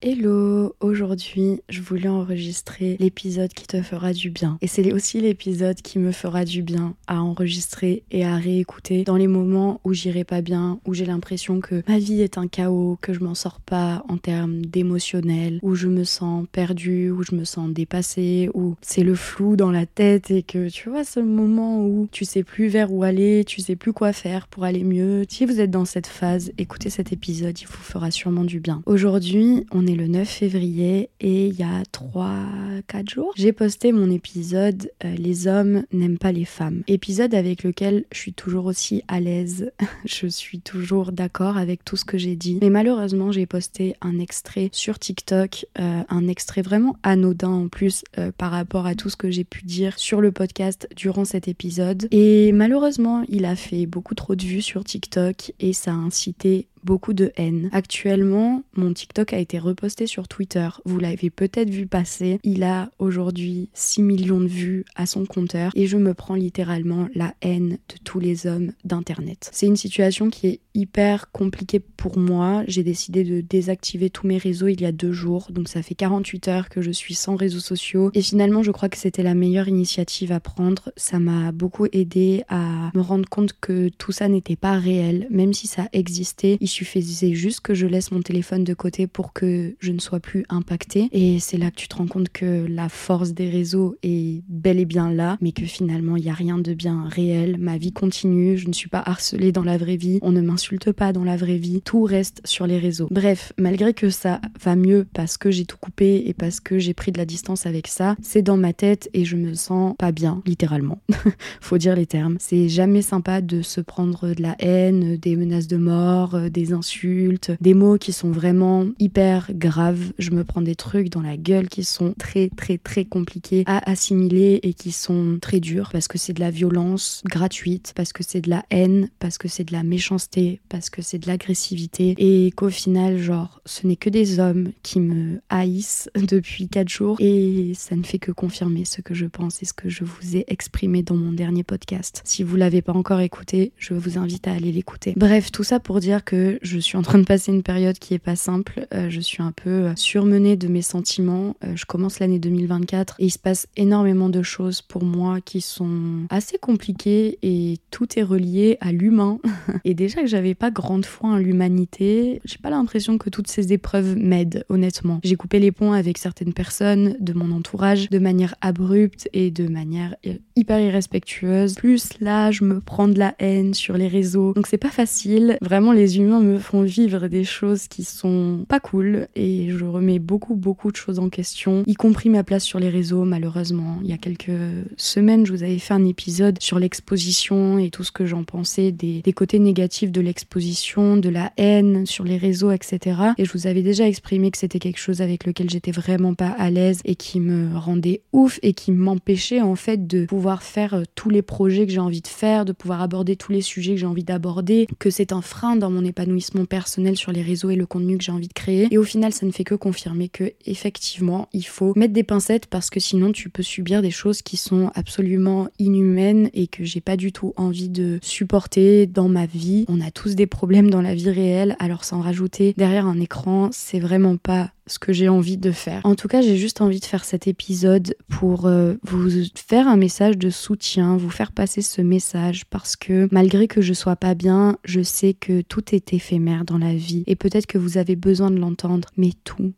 Hello, aujourd'hui je voulais enregistrer l'épisode qui te fera du bien. Et c'est aussi l'épisode qui me fera du bien à enregistrer et à réécouter dans les moments où j'irai pas bien, où j'ai l'impression que ma vie est un chaos, que je m'en sors pas en termes d'émotionnel, où je me sens perdue, où je me sens dépassée, où c'est le flou dans la tête et que tu vois ce moment où tu sais plus vers où aller, tu sais plus quoi faire pour aller mieux. Si vous êtes dans cette phase, écoutez cet épisode, il vous fera sûrement du bien. Aujourd'hui, on le 9 février et il y a 3-4 jours, j'ai posté mon épisode euh, Les hommes n'aiment pas les femmes. Épisode avec lequel je suis toujours aussi à l'aise, je suis toujours d'accord avec tout ce que j'ai dit. Mais malheureusement, j'ai posté un extrait sur TikTok, euh, un extrait vraiment anodin en plus euh, par rapport à tout ce que j'ai pu dire sur le podcast durant cet épisode. Et malheureusement, il a fait beaucoup trop de vues sur TikTok et ça a incité beaucoup de haine. Actuellement, mon TikTok a été reposté sur Twitter. Vous l'avez peut-être vu passer. Il a aujourd'hui 6 millions de vues à son compteur et je me prends littéralement la haine de tous les hommes d'Internet. C'est une situation qui est hyper compliquée pour moi. J'ai décidé de désactiver tous mes réseaux il y a deux jours, donc ça fait 48 heures que je suis sans réseaux sociaux. Et finalement, je crois que c'était la meilleure initiative à prendre. Ça m'a beaucoup aidé à me rendre compte que tout ça n'était pas réel, même si ça existait. Suffisait juste que je laisse mon téléphone de côté pour que je ne sois plus impactée. Et c'est là que tu te rends compte que la force des réseaux est bel et bien là, mais que finalement, il n'y a rien de bien réel. Ma vie continue, je ne suis pas harcelée dans la vraie vie, on ne m'insulte pas dans la vraie vie, tout reste sur les réseaux. Bref, malgré que ça va mieux parce que j'ai tout coupé et parce que j'ai pris de la distance avec ça, c'est dans ma tête et je me sens pas bien, littéralement. Faut dire les termes. C'est jamais sympa de se prendre de la haine, des menaces de mort, des des insultes, des mots qui sont vraiment hyper graves. Je me prends des trucs dans la gueule qui sont très très très compliqués à assimiler et qui sont très durs parce que c'est de la violence gratuite, parce que c'est de la haine, parce que c'est de la méchanceté, parce que c'est de l'agressivité et qu'au final, genre, ce n'est que des hommes qui me haïssent depuis 4 jours et ça ne fait que confirmer ce que je pense et ce que je vous ai exprimé dans mon dernier podcast. Si vous l'avez pas encore écouté, je vous invite à aller l'écouter. Bref, tout ça pour dire que je suis en train de passer une période qui est pas simple. Euh, je suis un peu euh, surmenée de mes sentiments. Euh, je commence l'année 2024 et il se passe énormément de choses pour moi qui sont assez compliquées et tout est relié à l'humain. et déjà que j'avais pas grande foi en l'humanité, j'ai pas l'impression que toutes ces épreuves m'aident, honnêtement. J'ai coupé les ponts avec certaines personnes de mon entourage de manière abrupte et de manière hyper irrespectueuse. Plus là, je me prends de la haine sur les réseaux. Donc c'est pas facile. Vraiment, les humains me font vivre des choses qui sont pas cool et je remets beaucoup beaucoup de choses en question, y compris ma place sur les réseaux malheureusement. Il y a quelques semaines, je vous avais fait un épisode sur l'exposition et tout ce que j'en pensais des, des, côtés négatifs de l'exposition, de la haine sur les réseaux, etc. Et je vous avais déjà exprimé que c'était quelque chose avec lequel j'étais vraiment pas à l'aise et qui me rendait ouf et qui m'empêchait en fait de pouvoir faire euh, tous les projets que j'ai envie de faire, de pouvoir aborder tous les sujets que j'ai envie d'aborder, que c'est un frein dans mon épanouissement personnel sur les réseaux et le contenu que j'ai envie de créer. Et au final, ça ne fait que confirmer que effectivement, il faut mettre des pincettes parce que sinon tu peux subir des choses qui sont absolument inhumaines et que j'ai pas du tout envie de supporter dans ma vie. On a tous des problèmes dans la vie réelle, alors s'en rajouter derrière un écran, c'est vraiment pas ce que j'ai envie de faire. En tout cas, j'ai juste envie de faire cet épisode pour euh, vous faire un message de soutien, vous faire passer ce message parce que malgré que je sois pas bien, je sais que tout est éphémère dans la vie et peut-être que vous avez besoin de l'entendre, mais tout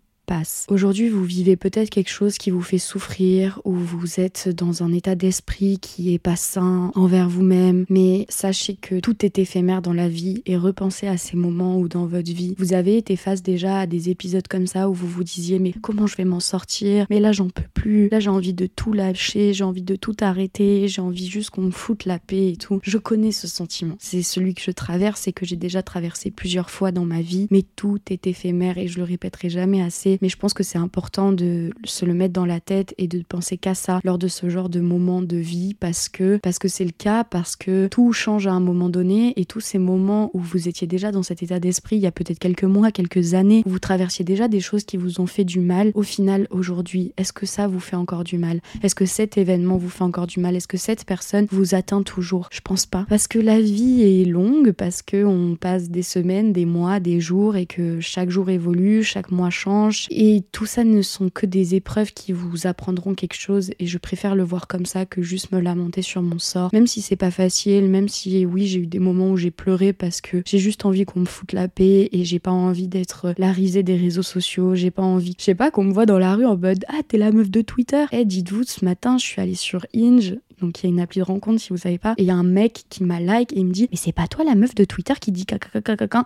Aujourd'hui, vous vivez peut-être quelque chose qui vous fait souffrir ou vous êtes dans un état d'esprit qui est pas sain envers vous-même, mais sachez que tout est éphémère dans la vie et repensez à ces moments où dans votre vie, vous avez été face déjà à des épisodes comme ça où vous vous disiez mais comment je vais m'en sortir? Mais là, j'en peux plus. Là, j'ai envie de tout lâcher, j'ai envie de tout arrêter, j'ai envie juste qu'on me foute la paix et tout. Je connais ce sentiment. C'est celui que je traverse et que j'ai déjà traversé plusieurs fois dans ma vie, mais tout est éphémère et je le répéterai jamais assez mais je pense que c'est important de se le mettre dans la tête et de penser qu'à ça lors de ce genre de moment de vie parce que parce que c'est le cas, parce que tout change à un moment donné et tous ces moments où vous étiez déjà dans cet état d'esprit il y a peut-être quelques mois, quelques années, où vous traversiez déjà des choses qui vous ont fait du mal, au final aujourd'hui, est-ce que ça vous fait encore du mal? Est-ce que cet événement vous fait encore du mal? Est-ce que cette personne vous atteint toujours? Je pense pas. Parce que la vie est longue, parce que on passe des semaines, des mois, des jours et que chaque jour évolue, chaque mois change, Et tout ça ne sont que des épreuves qui vous apprendront quelque chose et je préfère le voir comme ça que juste me lamenter sur mon sort. Même si c'est pas facile, même si oui, j'ai eu des moments où j'ai pleuré parce que j'ai juste envie qu'on me foute la paix et j'ai pas envie d'être la risée des réseaux sociaux, j'ai pas envie, je sais pas, qu'on me voit dans la rue en mode Ah, t'es la meuf de Twitter. Eh, dites-vous, ce matin, je suis allée sur Inge, donc il y a une appli de rencontre si vous savez pas, et il y a un mec qui m'a like et me dit Mais c'est pas toi la meuf de Twitter qui dit caca caca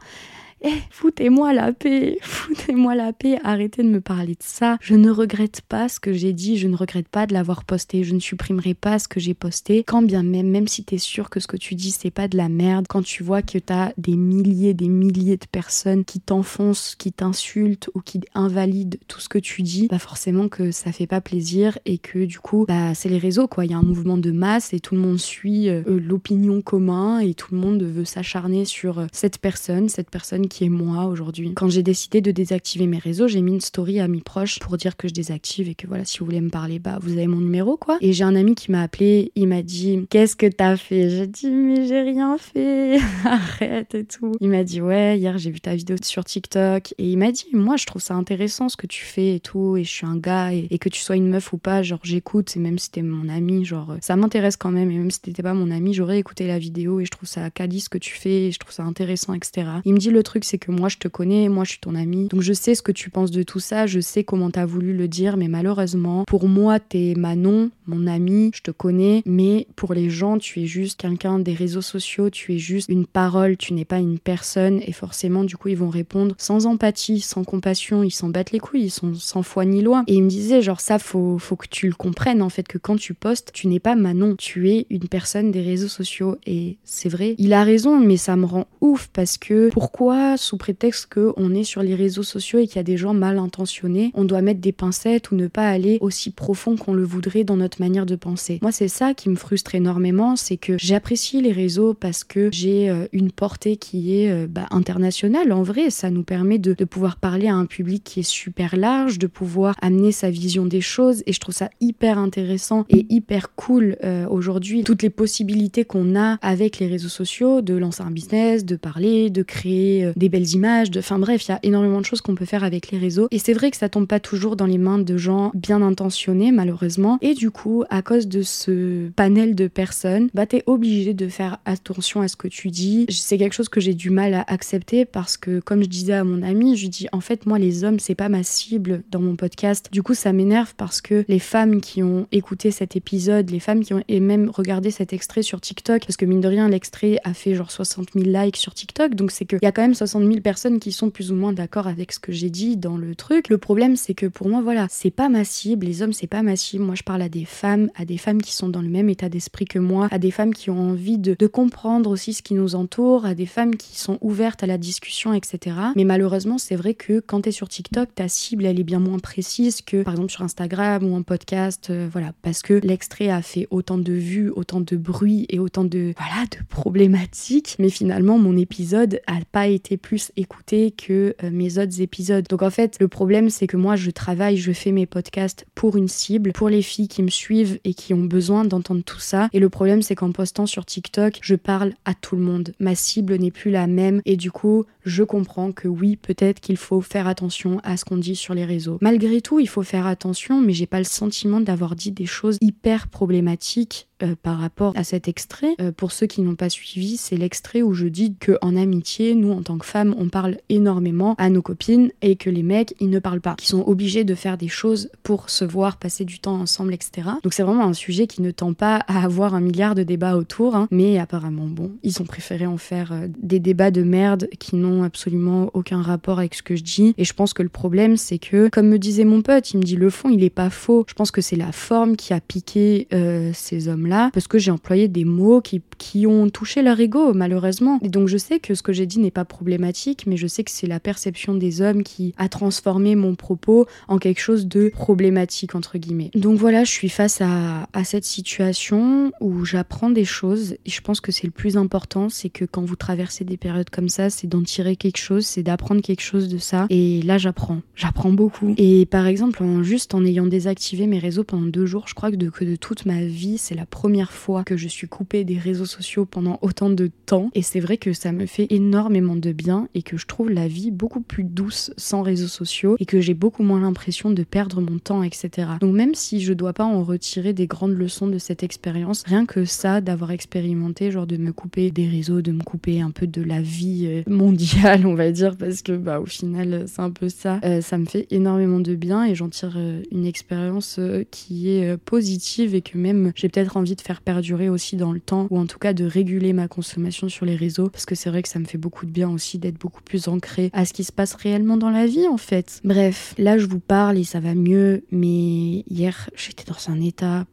eh, foutez-moi la paix, foutez-moi la paix, arrêtez de me parler de ça. Je ne regrette pas ce que j'ai dit, je ne regrette pas de l'avoir posté, je ne supprimerai pas ce que j'ai posté, quand bien même, même si t'es sûr que ce que tu dis c'est pas de la merde, quand tu vois que t'as des milliers, des milliers de personnes qui t'enfoncent, qui t'insultent ou qui invalident tout ce que tu dis, bah forcément que ça fait pas plaisir et que du coup, bah c'est les réseaux quoi, il y a un mouvement de masse et tout le monde suit euh, l'opinion commun et tout le monde veut s'acharner sur euh, cette personne, cette personne qui qui est moi aujourd'hui. Quand j'ai décidé de désactiver mes réseaux, j'ai mis une story à mes proches pour dire que je désactive et que voilà, si vous voulez me parler, bah vous avez mon numéro quoi. Et j'ai un ami qui m'a appelé, il m'a dit Qu'est-ce que t'as fait? J'ai dit Mais j'ai rien fait, arrête et tout. Il m'a dit Ouais, hier j'ai vu ta vidéo sur TikTok et il m'a dit Moi je trouve ça intéressant ce que tu fais et tout, et je suis un gars et, que tu sois une meuf ou pas, genre j'écoute, et même si t'es mon ami, genre ça m'intéresse quand même, et même si t'étais pas mon ami, j'aurais écouté la vidéo et je trouve ça quali ce que tu fais, et je trouve ça intéressant, etc. Il me dit Le truc c'est que moi je te connais, moi je suis ton ami. Donc je sais ce que tu penses de tout ça, je sais comment t'as voulu le dire, mais malheureusement, pour moi, t'es Manon, mon ami, je te connais, mais pour les gens, tu es juste quelqu'un des réseaux sociaux, tu es juste une parole, tu n'es pas une personne, et forcément, du coup, ils vont répondre sans empathie, sans compassion, ils s'en battent les couilles, ils sont sans foi ni loi. Et il me disait, genre, ça, faut, faut que tu le comprennes, en fait, que quand tu postes, tu n'es pas Manon, tu es une personne des réseaux sociaux, et c'est vrai, il a raison, mais ça me rend ouf, parce que pourquoi sous prétexte qu'on est sur les réseaux sociaux et qu'il y a des gens mal intentionnés, on doit mettre des pincettes ou ne pas aller aussi profond qu'on le voudrait dans notre manière de penser. Moi, c'est ça qui me frustre énormément, c'est que j'apprécie les réseaux parce que j'ai euh, une portée qui est euh, bah, internationale. En vrai, ça nous permet de, pouvoir parler à un public qui est super large, de pouvoir amener sa vision des choses et je trouve ça hyper intéressant et hyper cool euh, aujourd'hui. Toutes les possibilités qu'on a avec les réseaux sociaux, de lancer un business, de parler, de créer des belles images, de... enfin bref, il y a énormément de choses qu'on peut faire avec les réseaux. Et c'est vrai que ça tombe pas toujours dans les mains de gens bien intentionnés, malheureusement. Et du coup, à cause de ce panel de personnes, bah t'es obligé de faire attention à ce que tu dis. C'est quelque chose que j'ai du mal à accepter parce que, comme je disais à mon ami, je lui dis en fait, moi, les hommes, c'est pas ma cible dans mon podcast. Du coup, ça m'énerve parce que les femmes qui ont écouté cet épisode, les femmes qui ont et même regardé cet extrait sur TikTok, parce que mine de rien, l'extrait a fait genre 60 000 likes sur TikTok, donc c'est qu'il y a quand même 60 000 personnes qui sont plus ou moins d'accord avec ce que j'ai dit dans le truc. Le problème, c'est que pour moi, voilà, c'est pas ma cible. Les hommes, c'est pas ma cible. Moi, je parle à des femmes, à des femmes qui sont dans le même état d'esprit que moi, à des femmes qui ont envie de, comprendre aussi ce qui nous entoure, à des femmes qui sont ouvertes à la discussion, etc. Mais malheureusement, c'est vrai que quand tu es sur TikTok, ta cible, elle est bien moins précise que par exemple sur Instagram ou en podcast. Euh, voilà, parce que l'extrait a fait autant de vues, autant de bruit et autant de, voilà, de problématiques. Mais finalement, mon épisode a pas été plus écouter que euh, mes autres épisodes. Donc en fait, le problème, c'est que moi, je travaille, je fais mes podcasts pour une cible, pour les filles qui me suivent et qui ont besoin d'entendre tout ça. Et le problème, c'est qu'en postant sur TikTok, je parle à tout le monde. Ma cible n'est plus la même et du coup, je comprends que oui, peut-être qu'il faut faire attention à ce qu'on dit sur les réseaux. Malgré tout, il faut faire attention, mais j'ai pas le sentiment d'avoir dit des choses hyper problématiques euh, par rapport à cet extrait. Euh, pour ceux qui n'ont pas suivi, c'est l'extrait où je dis que en amitié, nous en tant que femmes, on parle énormément à nos copines et que les mecs, ils ne parlent pas, qui sont obligés de faire des choses pour se voir, passer du temps ensemble, etc. Donc c'est vraiment un sujet qui ne tend pas à avoir un milliard de débats autour, hein. mais apparemment bon, ils ont préféré en faire euh, des débats de merde qui n'ont absolument aucun rapport avec ce que je dis. Et je pense que le problème, c'est que, comme me disait mon pote, il me dit le fond, il est pas faux. Je pense que c'est la forme qui a piqué ces hommes là parce que j'ai employé des mots qui, qui ont touché leur ego, malheureusement. Et donc je sais que ce que j'ai dit n'est pas problématique, mais je sais que c'est la perception des hommes qui a transformé mon propos en quelque chose de problématique, entre guillemets. Donc voilà, je suis face à, cette situation où j'apprends des choses, et je pense que c'est le plus important, c'est que quand vous traversez des périodes comme ça, c'est d'en tirer quelque chose, c'est d'apprendre quelque chose de ça. Et là, j'apprends. J'apprends beaucoup. Et par exemple, juste en ayant désactivé mes réseaux pendant deux jours, je crois que de, que de toute ma vie, c'est la première fois que je suis coupée des réseaux pendant autant de temps. Et c'est vrai que ça me fait énormément de bien et que je trouve la vie beaucoup plus douce sans réseaux sociaux et que j'ai beaucoup moins l'impression de perdre mon temps, etc. Donc même si je dois pas en retirer des grandes leçons de cette expérience, rien que ça, d'avoir expérimenté, genre de me couper des réseaux, de me couper un peu de la vie euh, mondiale, on va dire, parce que bah au final c'est un peu ça, euh, ça me fait énormément de bien et j'en tire euh, une expérience qui est positive et que même j'ai peut-être envie de faire perdurer aussi dans le temps ou en tout cas de réguler ma consommation sur les réseaux parce que c'est vrai que ça me fait beaucoup de bien aussi d'être beaucoup plus ancré à ce qui se passe réellement dans la vie en fait. Bref, là je vous parle et ça va mieux, mais hier j'étais dans un état.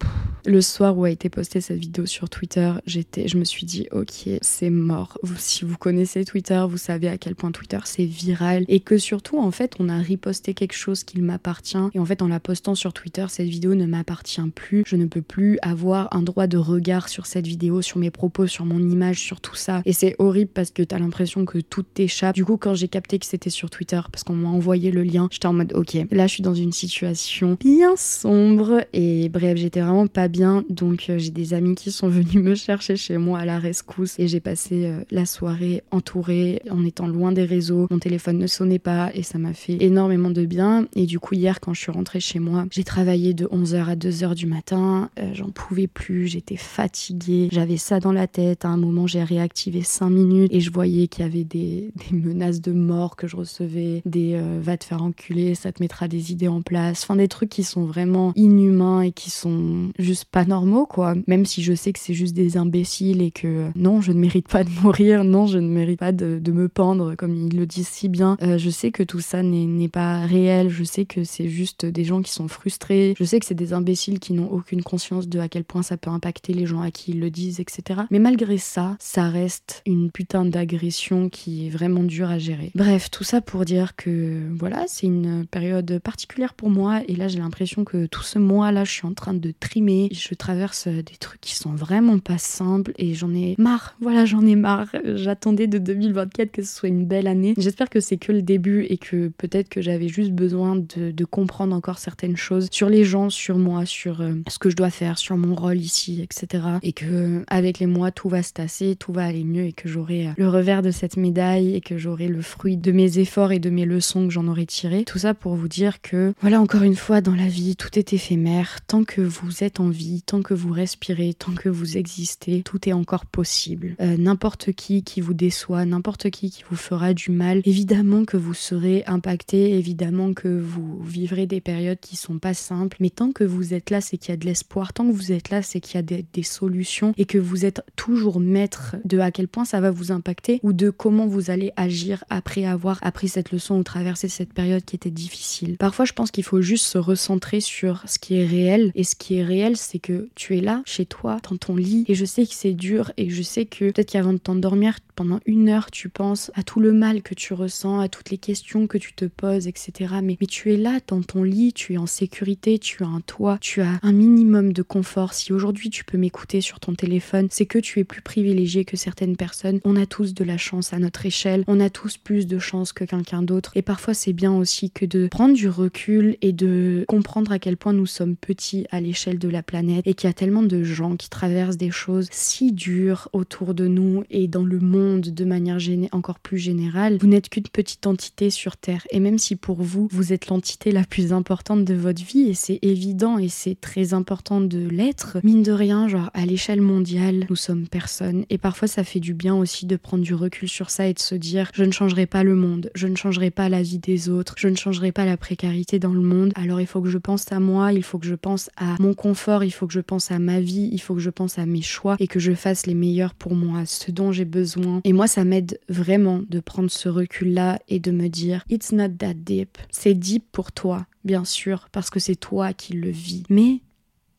Le soir où a été postée cette vidéo sur Twitter, j'étais, je me suis dit ok c'est mort. si vous connaissez Twitter, vous savez à quel point Twitter c'est viral et que surtout en fait on a riposté quelque chose qui m'appartient et en fait en la postant sur Twitter cette vidéo ne m'appartient plus. Je ne peux plus avoir un droit de regard sur cette vidéo, sur mes propos, sur mon image, sur tout ça. Et c'est horrible parce que t'as l'impression que tout t'échappe. Du coup, quand j'ai capté que c'était sur Twitter, parce qu'on m'a envoyé le lien, j'étais en mode ok, là je suis dans une situation bien sombre et bref, j'étais vraiment pas bien. Donc euh, j'ai des amis qui sont venus me chercher chez moi à la rescousse et j'ai passé euh, la soirée entourée en étant loin des réseaux. Mon téléphone ne sonnait pas et ça m'a fait énormément de bien. Et du coup, hier, quand je suis rentrée chez moi, j'ai travaillé de 11h à 2h du matin. Euh, j'en pouvais plus, j'étais fatiguée, j'avais ça dans la tête. À un moment, j'ai réactivé 5 minutes et je voyais qu'il y avait des, menaces de mort que je recevais, des euh, va te faire enculer, ça te mettra des idées en place. Enfin, des trucs qui sont vraiment inhumains et qui sont juste pas normaux, quoi. Même si je sais que c'est juste des imbéciles et que euh, non, je ne mérite pas de mourir, non, je ne mérite pas de, me pendre, comme ils le disent si bien. je sais que tout ça n'est pas réel, je sais que c'est juste des gens qui sont frustrés, je sais que c'est des imbéciles qui n'ont aucune conscience de à quel point ça peut impacter les gens à qui ils le disent, etc. Mais malgré ça, ça reste une putain d'agression qui est vraiment dure à gérer. Bref, tout ça pour dire que voilà, c'est une période particulière pour moi et là j'ai l'impression que tout ce mois-là, je suis en train de trimer. Je traverse des trucs qui sont vraiment pas simples et j'en ai marre. Voilà, j'en ai marre. J'attendais de 2024 que ce soit une belle année. J'espère que c'est que le début et que peut-être que j'avais juste besoin de, comprendre encore certaines choses sur les gens, sur moi, sur euh, ce que je dois faire, sur mon rôle ici, etc. Et que avec les mois, tout va se tasser, tout va aller mieux et que j'aurai euh, le revers de cette médaille et que j'aurai le fruit de mes efforts et de mes leçons que j'en aurai tirées. Tout ça pour vous dire que, voilà, encore une fois, dans la vie, tout est éphémère. Tant que vous êtes en vie, tant que vous respirez, tant que vous existez, tout est encore possible. Euh, n'importe qui qui vous déçoit, n'importe qui qui vous fera du mal, évidemment que vous serez impacté, évidemment que vous vivrez des périodes qui sont pas simples, mais tant que vous êtes là, c'est qu'il y a de l'espoir. Tant que vous êtes là, c'est qu'il y a des, solutions et que vous êtes toujours maître de à quel point ça va vous impacter ou de comment vous allez agir après avoir appris cette leçon ou traversé cette période qui était difficile. Parfois, je pense qu'il faut juste se recentrer sur ce qui est réel. Et ce qui est réel, c'est que tu es là, chez toi, dans ton lit. Et je sais que c'est dur et je sais que peut-être qu'avant de t'endormir, pendant une heure, tu penses à tout le mal que tu ressens, à toutes les questions que tu te poses, etc. Mais, mais tu es là, dans ton lit, tu es en sécurité, tu as un toit, tu as un minimum de confort. Si aujourd'hui tu peux m'écouter sur ton téléphone, c'est que tu es plus privilégié que certaines personnes. On a tous de la chance à notre échelle, on a tous plus de chance que quelqu'un d'autre. Et parfois c'est bien aussi que de prendre du recul et de comprendre à quel point nous sommes petits à l'échelle de la planète et qu'il y a tellement de gens qui traversent des choses si dures autour de nous et dans le monde de manière encore plus générale. Vous n'êtes qu'une petite entité sur Terre. Et même si pour vous, vous êtes l'entité la plus importante de votre vie, et c'est évident et c'est très important de l'être, mine de rien, genre à l'échelle mondiale, nous sommes personne. Et parfois, ça fait du bien aussi de prendre du recul sur ça et de se dire, je ne changerai pas le monde, je ne changerai pas la vie des autres, je ne changerai pas la précarité dans le monde. Alors il faut que je pense à moi, il faut que je pense à mon confort, il faut que je pense à ma vie, il faut que je pense à mes choix et que je fasse les meilleurs pour moi, ce dont j'ai besoin. Et moi, ça m'aide vraiment de prendre ce recul-là et de me dire, it's not that deep. C'est deep pour toi, bien sûr, parce que c'est toi qui le vis. Mais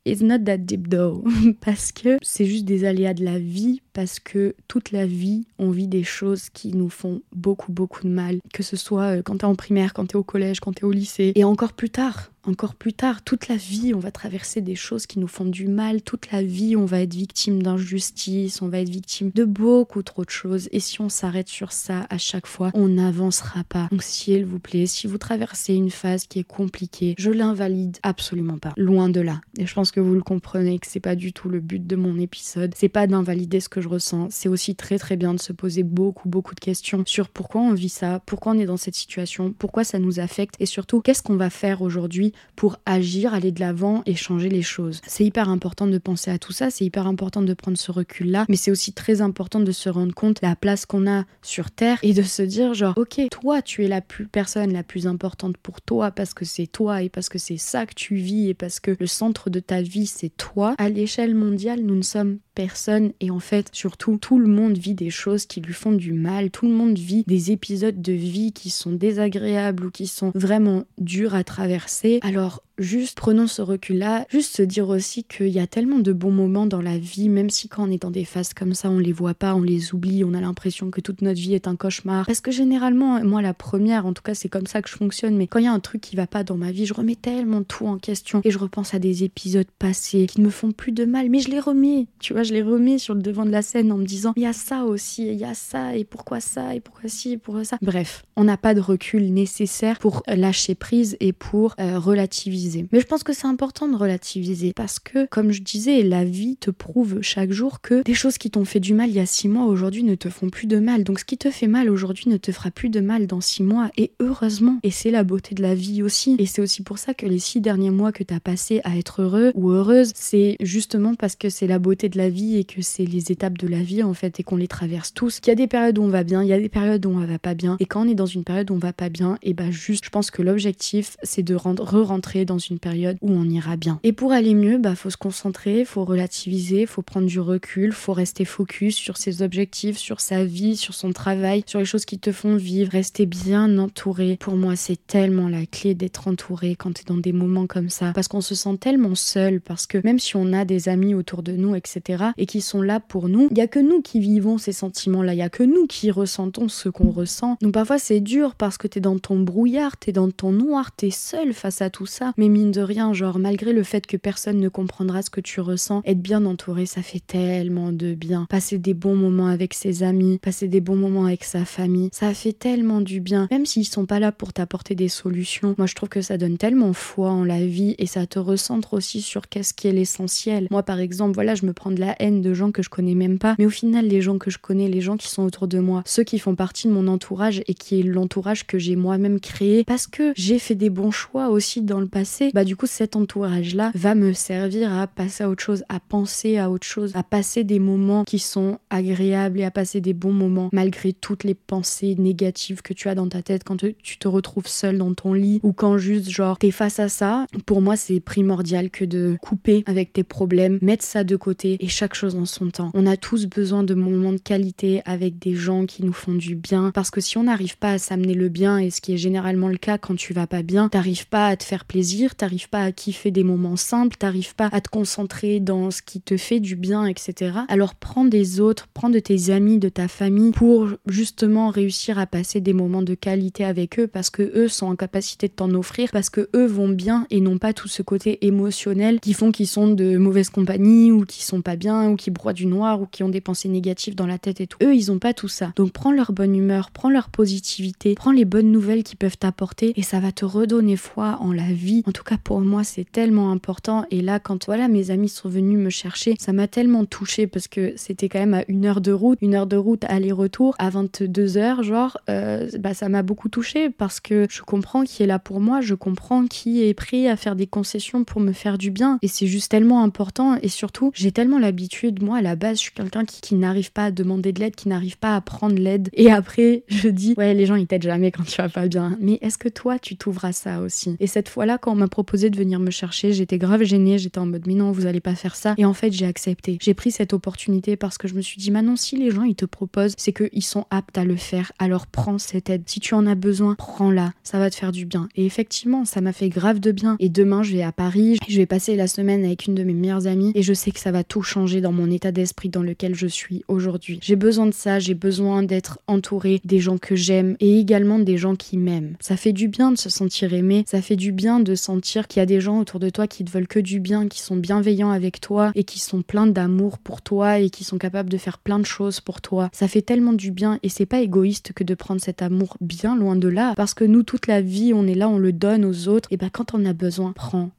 It's not that deep though, parce que c'est juste des aléas de la vie, parce que toute la vie, on vit des choses qui nous font beaucoup, beaucoup de mal, que ce soit euh, quand t'es en primaire, quand t'es au collège, quand t'es au lycée, et encore plus tard, encore plus tard. Toute la vie, on va traverser des choses qui nous font du mal. Toute la vie, on va être victime d'injustice, on va être victime de beaucoup trop de choses. Et si on s'arrête sur ça à chaque fois, on n'avancera pas. Donc s'il vous plaît, si vous traversez une phase qui est compliquée, je l'invalide absolument pas. Loin de là. Et je pense que vous le comprenez que c'est pas du tout le but de mon épisode. C'est pas d'invalider ce que je ressens. C'est aussi très très bien de se poser beaucoup beaucoup de questions sur pourquoi on vit ça, pourquoi on est dans cette situation, pourquoi ça nous affecte et surtout qu'est-ce qu'on va faire aujourd'hui pour agir, aller de l'avant et changer les choses. C'est hyper important de penser à tout ça, c'est hyper important de prendre ce recul là, mais c'est aussi très important de se rendre compte la place qu'on a sur terre et de se dire genre OK, toi tu es la personne la plus importante pour toi parce que c'est toi et parce que c'est ça que tu vis et parce que le centre de ta vie c'est toi. À l'échelle mondiale, nous ne sommes personne et en fait surtout tout le monde vit des choses qui lui font du mal, tout le monde vit des épisodes de vie qui sont désagréables ou qui sont vraiment durs à traverser. Alors juste prenons ce recul-là, juste se dire aussi qu'il y a tellement de bons moments dans la vie, même si quand on est dans des phases comme ça, on les voit pas, on les oublie, on a l'impression que toute notre vie est un cauchemar. Parce que généralement, moi la première, en tout cas c'est comme ça que je fonctionne, mais quand il y a un truc qui va pas dans ma vie, je remets tellement tout en question et je repense à des épisodes passés qui ne me font plus de mal, mais je les remets, tu vois, je les remets sur le devant de la scène en me disant, il y a ça aussi, il y a ça, et pourquoi ça, et pourquoi ci, et pourquoi ça. Bref, on n'a pas de recul nécessaire pour lâcher prise et pour euh, relativiser mais je pense que c'est important de relativiser parce que, comme je disais, la vie te prouve chaque jour que des choses qui t'ont fait du mal il y a six mois aujourd'hui ne te font plus de mal. Donc ce qui te fait mal aujourd'hui ne te fera plus de mal dans six mois et heureusement. Et c'est la beauté de la vie aussi. Et c'est aussi pour ça que les six derniers mois que tu as passé à être heureux ou heureuse, c'est justement parce que c'est la beauté de la vie et que c'est les étapes de la vie en fait et qu'on les traverse tous. Qu'il y a des périodes où on va bien, il y a des périodes où on va pas bien. Et quand on est dans une période où on va pas bien, et bah juste, je pense que l'objectif c'est de re-rentrer dans une période où on ira bien. Et pour aller mieux, bah faut se concentrer, faut relativiser, faut prendre du recul, faut rester focus sur ses objectifs, sur sa vie, sur son travail, sur les choses qui te font vivre, rester bien entouré. Pour moi, c'est tellement la clé d'être entouré quand tu es dans des moments comme ça parce qu'on se sent tellement seul parce que même si on a des amis autour de nous, etc., et qui sont là pour nous, il y a que nous qui vivons ces sentiments-là, il y a que nous qui ressentons ce qu'on ressent. Donc parfois c'est dur parce que tu es dans ton brouillard, tu es dans ton noir, tu es seul face à tout ça, mine de rien, genre malgré le fait que personne ne comprendra ce que tu ressens, être bien entouré, ça fait tellement de bien. Passer des bons moments avec ses amis, passer des bons moments avec sa famille, ça fait tellement du bien. Même s'ils sont pas là pour t'apporter des solutions, moi je trouve que ça donne tellement foi en la vie et ça te recentre aussi sur qu'est-ce qui est l'essentiel. Moi par exemple, voilà, je me prends de la haine de gens que je connais même pas, mais au final les gens que je connais, les gens qui sont autour de moi, ceux qui font partie de mon entourage et qui est l'entourage que j'ai moi-même créé parce que j'ai fait des bons choix aussi dans le passé, bah du coup cet entourage-là va me servir à passer à autre chose, à penser à autre chose, à passer des moments qui sont agréables et à passer des bons moments malgré toutes les pensées négatives que tu as dans ta tête quand tu te retrouves seul dans ton lit ou quand juste genre t'es face à ça. Pour moi c'est primordial que de couper avec tes problèmes, mettre ça de côté et chaque chose en son temps. On a tous besoin de moments de qualité avec des gens qui nous font du bien parce que si on n'arrive pas à s'amener le bien et ce qui est généralement le cas quand tu vas pas bien, t'arrives pas à te faire plaisir, t'arrives pas à kiffer des moments simples, t'arrives pas à te concentrer dans ce qui te fait du bien, etc. Alors prends des autres, prends de tes amis, de ta famille pour justement réussir à passer des moments de qualité avec eux parce que eux sont en capacité de t'en offrir, parce que eux vont bien et n'ont pas tout ce côté émotionnel qui font qu'ils sont de mauvaise compagnie ou qui sont pas bien ou qui broient du noir ou qui ont des pensées négatives dans la tête et tout. Eux, ils ont pas tout ça. Donc prends leur bonne humeur, prends leur positivité, prends les bonnes nouvelles qu'ils peuvent t'apporter et ça va te redonner foi en la vie. Tout cas, pour moi, c'est tellement important. Et là, quand voilà, mes amis sont venus me chercher, ça m'a tellement touchée parce que c'était quand même à une heure de route, une heure de route aller-retour à 22 heures, genre, euh, bah, ça m'a beaucoup touchée parce que je comprends qui est là pour moi, je comprends qui est prêt à faire des concessions pour me faire du bien. Et c'est juste tellement important. Et surtout, j'ai tellement l'habitude, moi, à la base, je suis quelqu'un qui, qui n'arrive pas à demander de l'aide, qui n'arrive pas à prendre l'aide. Et après, je dis, ouais, les gens, ils t'aident jamais quand tu vas pas bien. Mais est-ce que toi, tu t'ouvres à ça aussi? Et cette fois-là, quand m'a proposé de venir me chercher, j'étais grave gênée, j'étais en mode, mais non, vous allez pas faire ça. Et en fait, j'ai accepté. J'ai pris cette opportunité parce que je me suis dit, Manon, si les gens, ils te proposent, c'est qu'ils sont aptes à le faire. Alors prends cette aide. Si tu en as besoin, prends-la. Ça va te faire du bien. Et effectivement, ça m'a fait grave de bien. Et demain, je vais à Paris. Je vais passer la semaine avec une de mes meilleures amies. Et je sais que ça va tout changer dans mon état d'esprit dans lequel je suis aujourd'hui. J'ai besoin de ça. J'ai besoin d'être entourée des gens que j'aime et également des gens qui m'aiment. Ça fait du bien de se sentir aimé, ça fait du bien de sentir qu'il y a des gens autour de toi qui te veulent que du bien, qui sont bienveillants avec toi et qui sont pleins d'amour pour toi et qui sont capables de faire plein de choses pour toi. Ça fait tellement du bien et c'est pas égoïste que de prendre cet amour bien loin de là parce que nous toute la vie on est là, on le donne aux autres et ben quand on a besoin, prends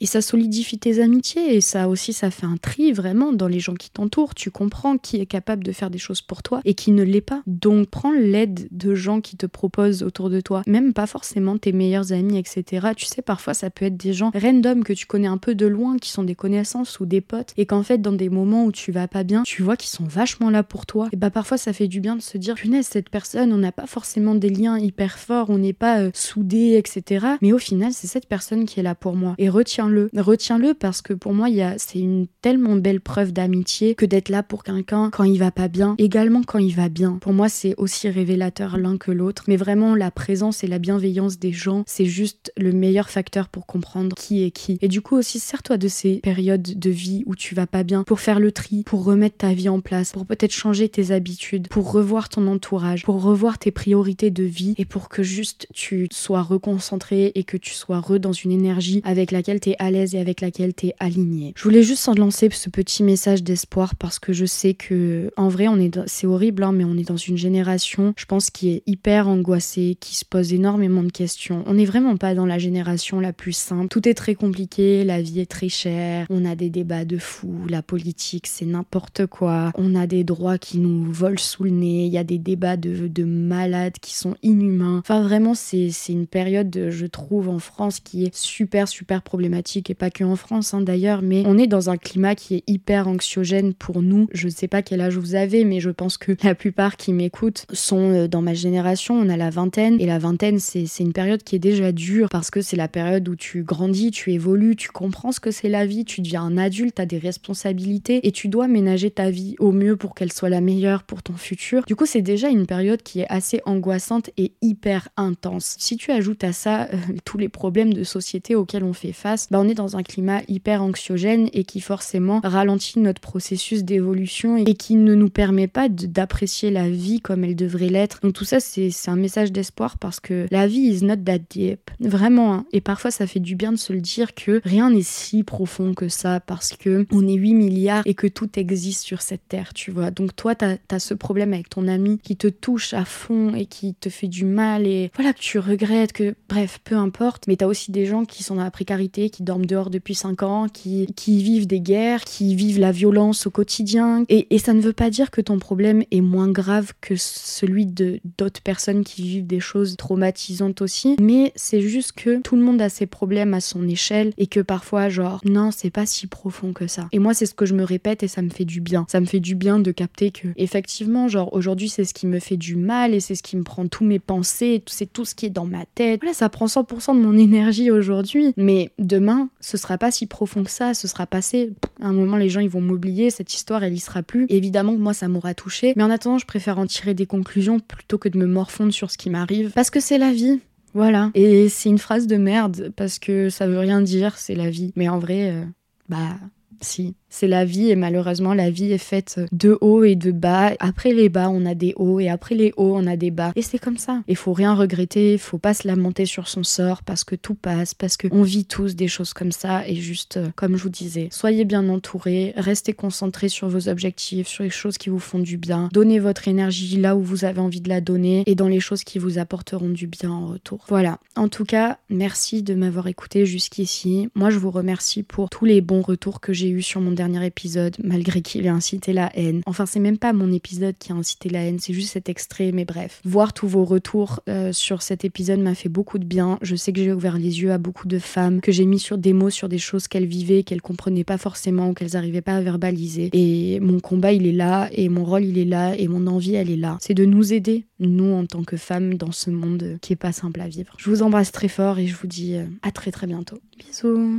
Et ça solidifie tes amitiés et ça aussi, ça fait un tri vraiment dans les gens qui t'entourent. Tu comprends qui est capable de faire des choses pour toi et qui ne l'est pas. Donc prends l'aide de gens qui te proposent autour de toi, même pas forcément tes meilleurs amis, etc. Tu sais, parfois ça peut être des gens random que tu connais un peu de loin, qui sont des connaissances ou des potes, et qu'en fait, dans des moments où tu vas pas bien, tu vois qu'ils sont vachement là pour toi. Et bah parfois, ça fait du bien de se dire, punaise, cette personne, on n'a pas forcément des liens hyper forts, on n'est pas euh, soudés, etc. Mais au final, c'est cette personne qui est là pour moi. Retiens-le. Retiens-le parce que pour moi, c'est une tellement belle preuve d'amitié que d'être là pour quelqu'un quand il va pas bien, également quand il va bien. Pour moi, c'est aussi révélateur l'un que l'autre. Mais vraiment, la présence et la bienveillance des gens, c'est juste le meilleur facteur pour comprendre qui est qui. Et du coup aussi, sers-toi de ces périodes de vie où tu vas pas bien pour faire le tri, pour remettre ta vie en place, pour peut-être changer tes habitudes, pour revoir ton entourage, pour revoir tes priorités de vie et pour que juste tu sois reconcentré et que tu sois re dans une énergie avec laquelle laquelle tu es à l'aise et avec laquelle tu es aligné. Je voulais juste lancer ce petit message d'espoir parce que je sais que en vrai on est c'est horrible hein, mais on est dans une génération je pense qui est hyper angoissée, qui se pose énormément de questions. On n'est vraiment pas dans la génération la plus simple. Tout est très compliqué, la vie est très chère, on a des débats de fous, la politique c'est n'importe quoi, on a des droits qui nous volent sous le nez, il y a des débats de, de malades qui sont inhumains. Enfin vraiment c'est une période je trouve en France qui est super super problématique et pas que en France hein, d'ailleurs, mais on est dans un climat qui est hyper anxiogène pour nous. Je sais pas quel âge vous avez, mais je pense que la plupart qui m'écoutent sont euh, dans ma génération. On a la vingtaine et la vingtaine, c'est une période qui est déjà dure parce que c'est la période où tu grandis, tu évolues, tu comprends ce que c'est la vie, tu deviens un adulte, as des responsabilités et tu dois ménager ta vie au mieux pour qu'elle soit la meilleure pour ton futur. Du coup, c'est déjà une période qui est assez angoissante et hyper intense. Si tu ajoutes à ça euh, tous les problèmes de société auxquels on fait face, bah, on est dans un climat hyper anxiogène et qui forcément ralentit notre processus d'évolution et qui ne nous permet pas d'apprécier la vie comme elle devrait l'être. Donc tout ça, c'est un message d'espoir parce que la vie is not that deep. Vraiment. Hein. Et parfois, ça fait du bien de se le dire que rien n'est si profond que ça parce que on est 8 milliards et que tout existe sur cette terre, tu vois. Donc toi, t'as as ce problème avec ton ami qui te touche à fond et qui te fait du mal et voilà, que tu regrettes, que bref, peu importe. Mais t'as aussi des gens qui sont dans la précarité qui dorment dehors depuis 5 ans, qui, qui vivent des guerres, qui vivent la violence au quotidien. Et, et ça ne veut pas dire que ton problème est moins grave que celui de d'autres personnes qui vivent des choses traumatisantes aussi. Mais c'est juste que tout le monde a ses problèmes à son échelle et que parfois, genre, non, c'est pas si profond que ça. Et moi, c'est ce que je me répète et ça me fait du bien. Ça me fait du bien de capter que, effectivement, genre, aujourd'hui, c'est ce qui me fait du mal et c'est ce qui me prend tous mes pensées, c'est tout ce qui est dans ma tête. Voilà, ça prend 100% de mon énergie aujourd'hui. Mais demain, ce sera pas si profond que ça, ce sera passé. À un moment, les gens ils vont m'oublier, cette histoire elle y sera plus. évidemment moi ça m'aura touché, mais en attendant, je préfère en tirer des conclusions plutôt que de me morfondre sur ce qui m'arrive parce que c'est la vie. Voilà. Et c'est une phrase de merde parce que ça veut rien dire, c'est la vie. Mais en vrai, euh, bah si. C'est la vie et malheureusement la vie est faite de hauts et de bas. Après les bas, on a des hauts et après les hauts, on a des bas. Et c'est comme ça. Il faut rien regretter, il faut pas se lamenter sur son sort parce que tout passe, parce que on vit tous des choses comme ça et juste euh, comme je vous disais, soyez bien entourés, restez concentrés sur vos objectifs, sur les choses qui vous font du bien. Donnez votre énergie là où vous avez envie de la donner et dans les choses qui vous apporteront du bien en retour. Voilà. En tout cas, merci de m'avoir écouté jusqu'ici. Moi, je vous remercie pour tous les bons retours que j'ai eu sur mon dernier épisode, malgré qu'il ait incité la haine. Enfin, c'est même pas mon épisode qui a incité la haine, c'est juste cet extrait, mais bref. Voir tous vos retours euh, sur cet épisode m'a fait beaucoup de bien. Je sais que j'ai ouvert les yeux à beaucoup de femmes, que j'ai mis sur des mots sur des choses qu'elles vivaient, qu'elles comprenaient pas forcément, qu'elles n'arrivaient pas à verbaliser. Et mon combat, il est là, et mon rôle, il est là, et mon envie, elle est là. C'est de nous aider, nous, en tant que femmes, dans ce monde qui est pas simple à vivre. Je vous embrasse très fort et je vous dis euh, à très très bientôt. Bisous